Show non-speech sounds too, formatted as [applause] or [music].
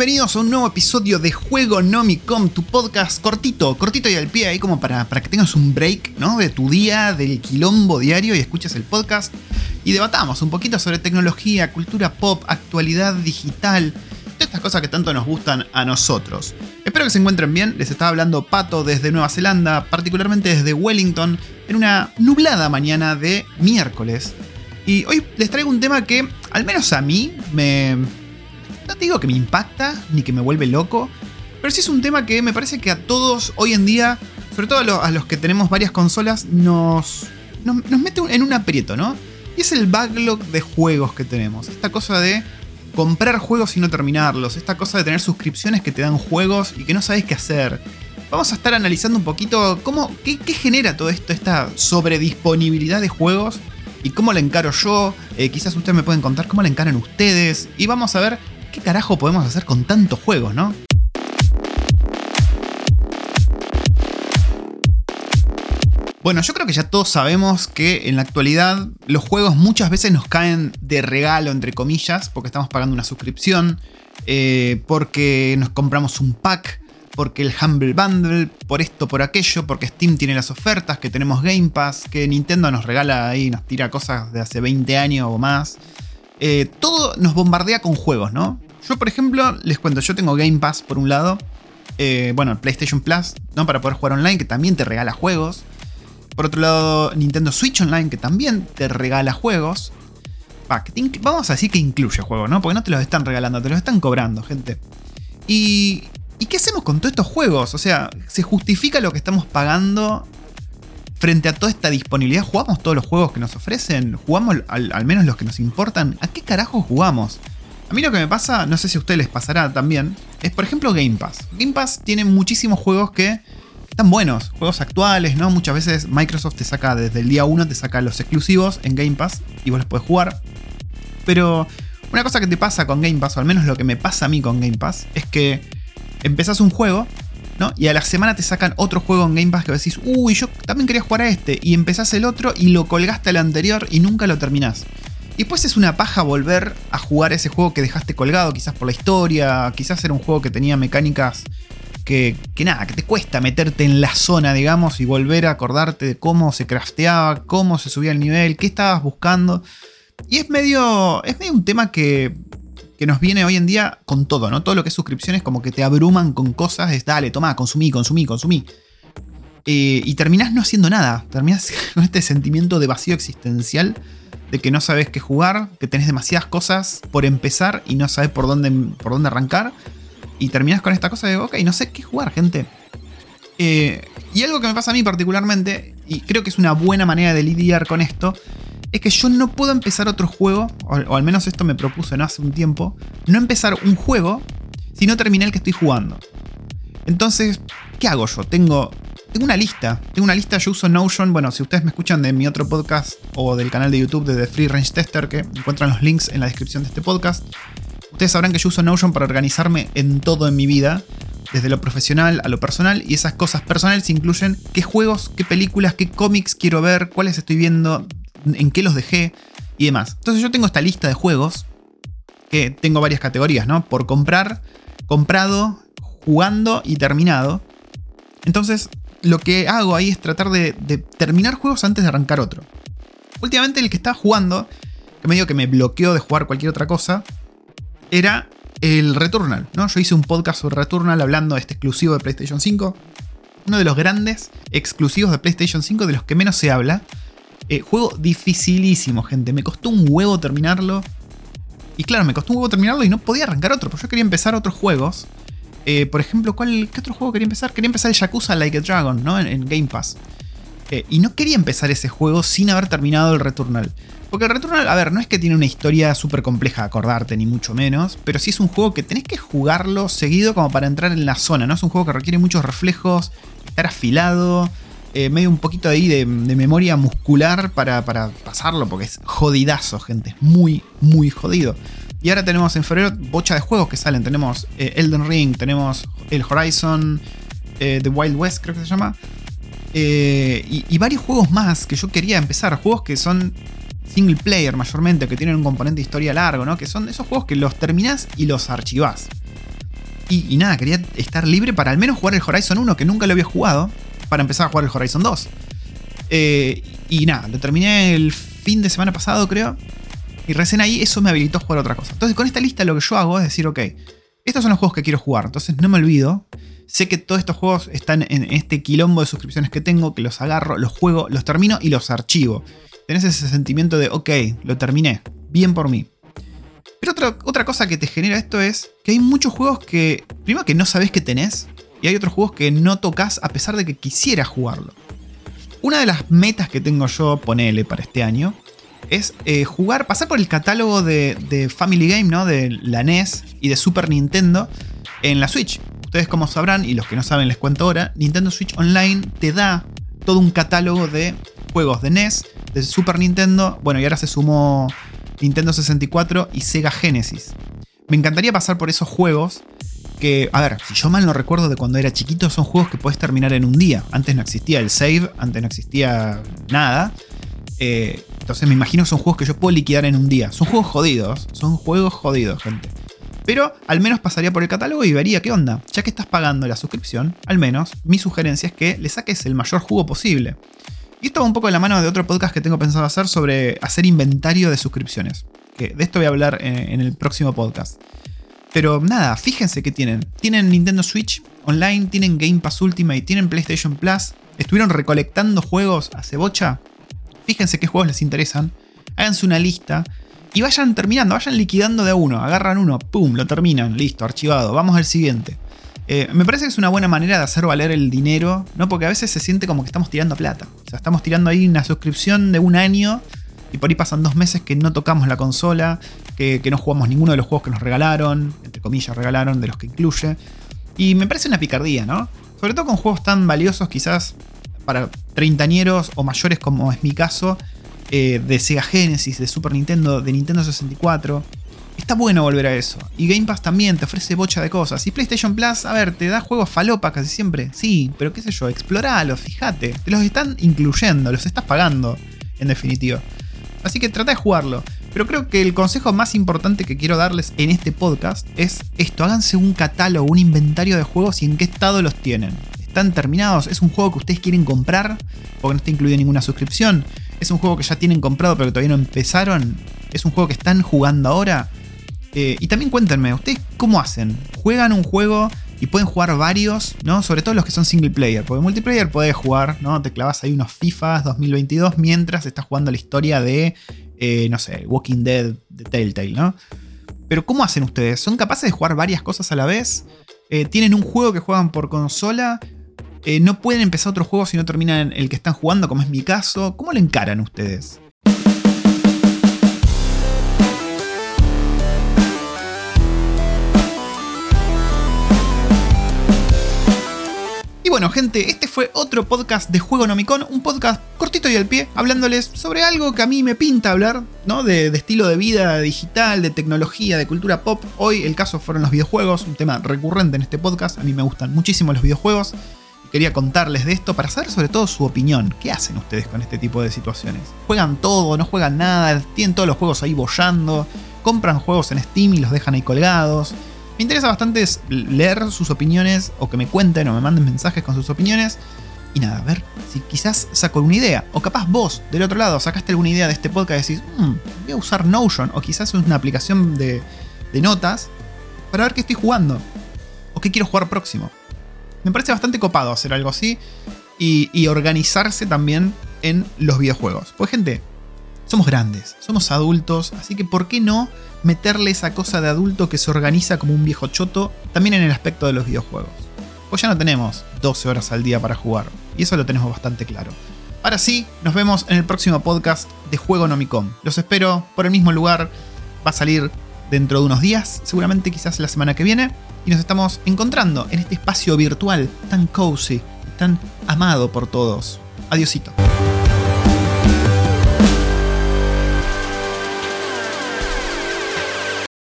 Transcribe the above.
bienvenidos a un nuevo episodio de Juego Nomicom, tu podcast cortito, cortito y al pie, ahí como para, para que tengas un break ¿no? de tu día, del quilombo diario y escuches el podcast y debatamos un poquito sobre tecnología, cultura pop, actualidad digital, todas estas cosas que tanto nos gustan a nosotros. Espero que se encuentren bien, les estaba hablando Pato desde Nueva Zelanda, particularmente desde Wellington, en una nublada mañana de miércoles. Y hoy les traigo un tema que, al menos a mí, me, no te digo que me impacta ni que me vuelve loco, pero sí es un tema que me parece que a todos hoy en día, sobre todo a los, que tenemos varias consolas, nos, nos, mete en un aprieto, ¿no? Y es el backlog de juegos que tenemos. Esta cosa de comprar juegos y no terminarlos. Esta cosa de tener suscripciones que te dan juegos y que no sabes qué hacer. Vamos a estar analizando un poquito cómo, qué, genera todo esto, esta sobredisponibilidad de juegos y cómo la encaro yo. Eh, quizás ustedes me pueden contar cómo la encaran ustedes. Y vamos a ver ¿qué carajo podemos hacer con tantos juegos, no? Bueno, yo creo que ya todos sabemos que en la actualidad los juegos muchas veces nos caen de regalo, entre comillas, porque estamos pagando una suscripción, eh, porque nos compramos un pack, porque el Humble Bundle, por esto, por aquello, porque Steam tiene las ofertas, que tenemos Game Pass, que Nintendo nos regala ahí, nos tira cosas de hace 20 años o más. Eh, todo nos bombardea con juegos, ¿no? Yo, por ejemplo, les cuento, yo tengo Game Pass por un lado, eh, bueno, PlayStation Plus, ¿no? Para poder jugar online, que también te regala juegos. Por otro lado, Nintendo Switch Online, que también te regala juegos. vamos a decir que incluye juegos, ¿no? Porque no te los están regalando, te los están cobrando, gente. Y, ¿Y qué hacemos con todos estos juegos? O sea, ¿se justifica lo que estamos pagando frente a toda esta disponibilidad, ¿jugamos todos los juegos que nos ofrecen? ¿Jugamos al, menos los que nos importan? ¿A qué carajo jugamos? A mí lo que me pasa, no sé si a ustedes les pasará también, es por ejemplo Game Pass. Game Pass tiene muchísimos juegos que están buenos, juegos actuales, ¿no? Muchas veces Microsoft te saca desde el día 1, te saca los exclusivos en Game Pass y vos los puedes jugar. Pero una cosa que te pasa con Game Pass, o al menos lo que me pasa a mí con Game Pass, es que empezás un juego y a la semana te sacan otro juego en Game Pass que decís, uy, yo también quería jugar a este. Y empezás el otro y lo colgaste al anterior y nunca lo terminás. Y después es una paja volver a jugar ese juego que dejaste colgado, quizás por la historia, quizás era un juego que tenía mecánicas que, que, nada, que te cuesta meterte en la zona, digamos, y volver a acordarte de cómo se crafteaba, cómo se subía el nivel, qué estabas buscando. Y es medio, es medio un tema que que nos viene hoy en día con todo, ¿no? Todo lo que es suscripciones como que te abruman con cosas, es dale, toma, consumí, consumí, consumí. Eh, y terminás no haciendo nada, terminás [laughs] con este sentimiento de vacío existencial, de que no sabes qué jugar, que tenés demasiadas cosas por empezar y no sabes por dónde, por dónde arrancar. Y terminás con esta cosa de, ok, no sé qué jugar, gente. Eh, y algo que me pasa a mí particularmente, y creo que es una buena manera de lidiar con esto, es que yo no puedo empezar otro juego, o, al menos esto me propuso ¿no? hace un tiempo, no empezar un juego si no terminé el que estoy jugando. Entonces, ¿qué hago yo? Tengo, tengo una lista, tengo una lista, yo uso Notion, bueno, si ustedes me escuchan de mi otro podcast o del canal de YouTube de The Free Range Tester, que encuentran los links en la descripción de este podcast, ustedes sabrán que yo uso Notion para organizarme en todo en mi vida, desde lo profesional a lo personal, y esas cosas personales incluyen qué juegos, qué películas, qué cómics quiero ver, cuáles estoy viendo, en qué los dejé y demás. Entonces yo tengo esta lista de juegos que tengo varias categorías, ¿no? Por comprar, comprado, jugando y terminado. Entonces lo que hago ahí es tratar de, terminar juegos antes de arrancar otro. Últimamente el que estaba jugando, que me dijo que me bloqueó de jugar cualquier otra cosa, era el Returnal, ¿no? Yo hice un podcast sobre Returnal hablando de este exclusivo de PlayStation 5. Uno de los grandes exclusivos de PlayStation 5 de los que menos se habla. Eh, juego dificilísimo, gente. Me costó un huevo terminarlo. Y claro, me costó un huevo terminarlo y no podía arrancar otro, porque yo quería empezar otros juegos. Eh, por ejemplo, ¿cuál, ¿qué otro juego quería empezar? Quería empezar el Yakuza Like a Dragon, ¿no? En, Game Pass. Eh, y no quería empezar ese juego sin haber terminado el Returnal. Porque el Returnal, a ver, no es que tiene una historia súper compleja de acordarte, ni mucho menos, pero sí es un juego que tenés que jugarlo seguido como para entrar en la zona, ¿no? Es un juego que requiere muchos reflejos, estar afilado, eh, medio un poquito ahí de, memoria muscular para, pasarlo, porque es jodidazo, gente. Muy, muy jodido. Y ahora tenemos en febrero bocha de juegos que salen. Tenemos eh, Elden Ring, tenemos el Horizon, eh, The Wild West, creo que se llama. Y, y, varios juegos más que yo quería empezar. Juegos que son single player mayormente, que tienen un componente de historia largo, ¿no? Que son esos juegos que los terminás y los archivás. Y, nada, quería estar libre para al menos jugar el Horizon 1, que nunca lo había jugado, para empezar a jugar el Horizon 2. Eh, y nada, lo terminé el fin de semana pasado, creo. Y recién ahí eso me habilitó a jugar otra cosa. Entonces, con esta lista lo que yo hago es decir, ok, estos son los juegos que quiero jugar. Entonces, no me olvido. Sé que todos estos juegos están en este quilombo de suscripciones que tengo, que los agarro, los juego, los termino y los archivo. Tenés ese sentimiento de, ok, lo terminé. Bien por mí. Pero otra, otra cosa que te genera esto es que hay muchos juegos que, primero que no sabes que tenés, y hay otros juegos que no tocas a pesar de que quisieras jugarlo. Una de las metas que tengo yo, ponele para este año, es eh, jugar, pasar por el catálogo de, Family Game, ¿no? De la NES y de Super Nintendo en la Switch. Ustedes como sabrán, y los que no saben les cuento ahora, Nintendo Switch Online te da todo un catálogo de juegos de NES, de Super Nintendo, bueno, y ahora se sumó Nintendo 64 y Sega Genesis. Me encantaría pasar por esos juegos que, a ver, si yo mal no recuerdo de cuando era chiquito, son juegos que puedes terminar en un día. Antes no existía el save, antes no existía nada. Eh, entonces me imagino que son juegos que yo puedo liquidar en un día. Son juegos jodidos, son juegos jodidos, gente. Pero al menos pasaría por el catálogo y vería qué onda. Ya que estás pagando la suscripción, al menos mi sugerencia es que le saques el mayor jugo posible. Y esto va un poco de la mano de otro podcast que tengo pensado hacer sobre hacer inventario de suscripciones. Que de esto voy a hablar en, el próximo podcast. Pero nada, fíjense que tienen. Tienen Nintendo Switch Online, tienen Game Pass Ultimate, tienen PlayStation Plus. Estuvieron recolectando juegos a cebocha. Fíjense qué juegos les interesan. Háganse una lista. Y vayan terminando, vayan liquidando de a uno. Agarran uno, pum, lo terminan, listo, archivado. Vamos al siguiente. Eh, me parece que es una buena manera de hacer valer el dinero, ¿no? Porque a veces se siente como que estamos tirando plata. O sea, estamos tirando ahí una suscripción de un año y por ahí pasan dos meses que no tocamos la consola, que, no jugamos ninguno de los juegos que nos regalaron, entre comillas regalaron, de los que incluye. Y me parece una picardía, ¿no? Sobre todo con juegos tan valiosos quizás para treintañeros o mayores como es mi caso, eh, de Sega Genesis, de Super Nintendo, de Nintendo 64 está bueno volver a eso. Y Game Pass también te ofrece bocha de cosas. Y PlayStation Plus, a ver, te da juegos falopa casi siempre. Sí, pero qué sé yo, exploralo, fíjate. Te los están incluyendo, los estás pagando, en definitiva. Así que trata de jugarlo. Pero creo que el consejo más importante que quiero darles en este podcast es esto: háganse un catálogo, un inventario de juegos y en qué estado los tienen. ¿Están terminados? ¿Es un juego que ustedes quieren comprar? Porque no está incluido ninguna suscripción. ¿Es un juego que ya tienen comprado pero que todavía no empezaron? ¿Es un juego que están jugando ahora? Eh, y también cuéntenme, ¿ustedes cómo hacen? ¿Juegan un juego y pueden jugar varios, ¿no? Sobre todo los que son single player, porque multiplayer puedes jugar, ¿no? Te clavas ahí unos FIFA 2022 mientras estás jugando la historia de, eh, no sé, Walking Dead de Telltale, ¿no? Pero ¿cómo hacen ustedes? ¿Son capaces de jugar varias cosas a la vez? Eh, ¿Tienen un juego que juegan por consola? ¿No pueden empezar otro juego si no terminan el que están jugando, como es mi caso? ¿Cómo lo encaran ustedes? Gente, este fue otro podcast de Juego Nomicon, un podcast cortito y al pie, hablándoles sobre algo que a mí me pinta hablar, ¿no? De, estilo de vida digital, de tecnología, de cultura pop. Hoy el caso fueron los videojuegos, un tema recurrente en este podcast. A mí me gustan muchísimo los videojuegos. Quería contarles de esto para saber sobre todo su opinión. ¿Qué hacen ustedes con este tipo de situaciones? ¿Juegan todo? ¿No juegan nada? ¿Tienen todos los juegos ahí bollando? ¿Compran juegos en Steam y los dejan ahí colgados? Me interesa bastante leer sus opiniones o que me cuenten o me manden mensajes con sus opiniones. Y nada, a ver si quizás saco una idea. O capaz vos, del otro lado, sacaste alguna idea de este podcast y decís, mmm, voy a usar Notion. O quizás una aplicación de, notas para ver qué estoy jugando. O qué quiero jugar próximo. Me parece bastante copado hacer algo así. Y organizarse también en los videojuegos. Pues gente, somos grandes, somos adultos, así que ¿por qué no meterle esa cosa de adulto que se organiza como un viejo choto también en el aspecto de los videojuegos? Pues ya no tenemos 12 horas al día para jugar, y eso lo tenemos bastante claro. Ahora sí, nos vemos en el próximo podcast de Juego Nomicom. Los espero por el mismo lugar, va a salir dentro de unos días, seguramente quizás la semana que viene, y nos estamos encontrando en este espacio virtual tan cozy, tan amado por todos. Adiosito.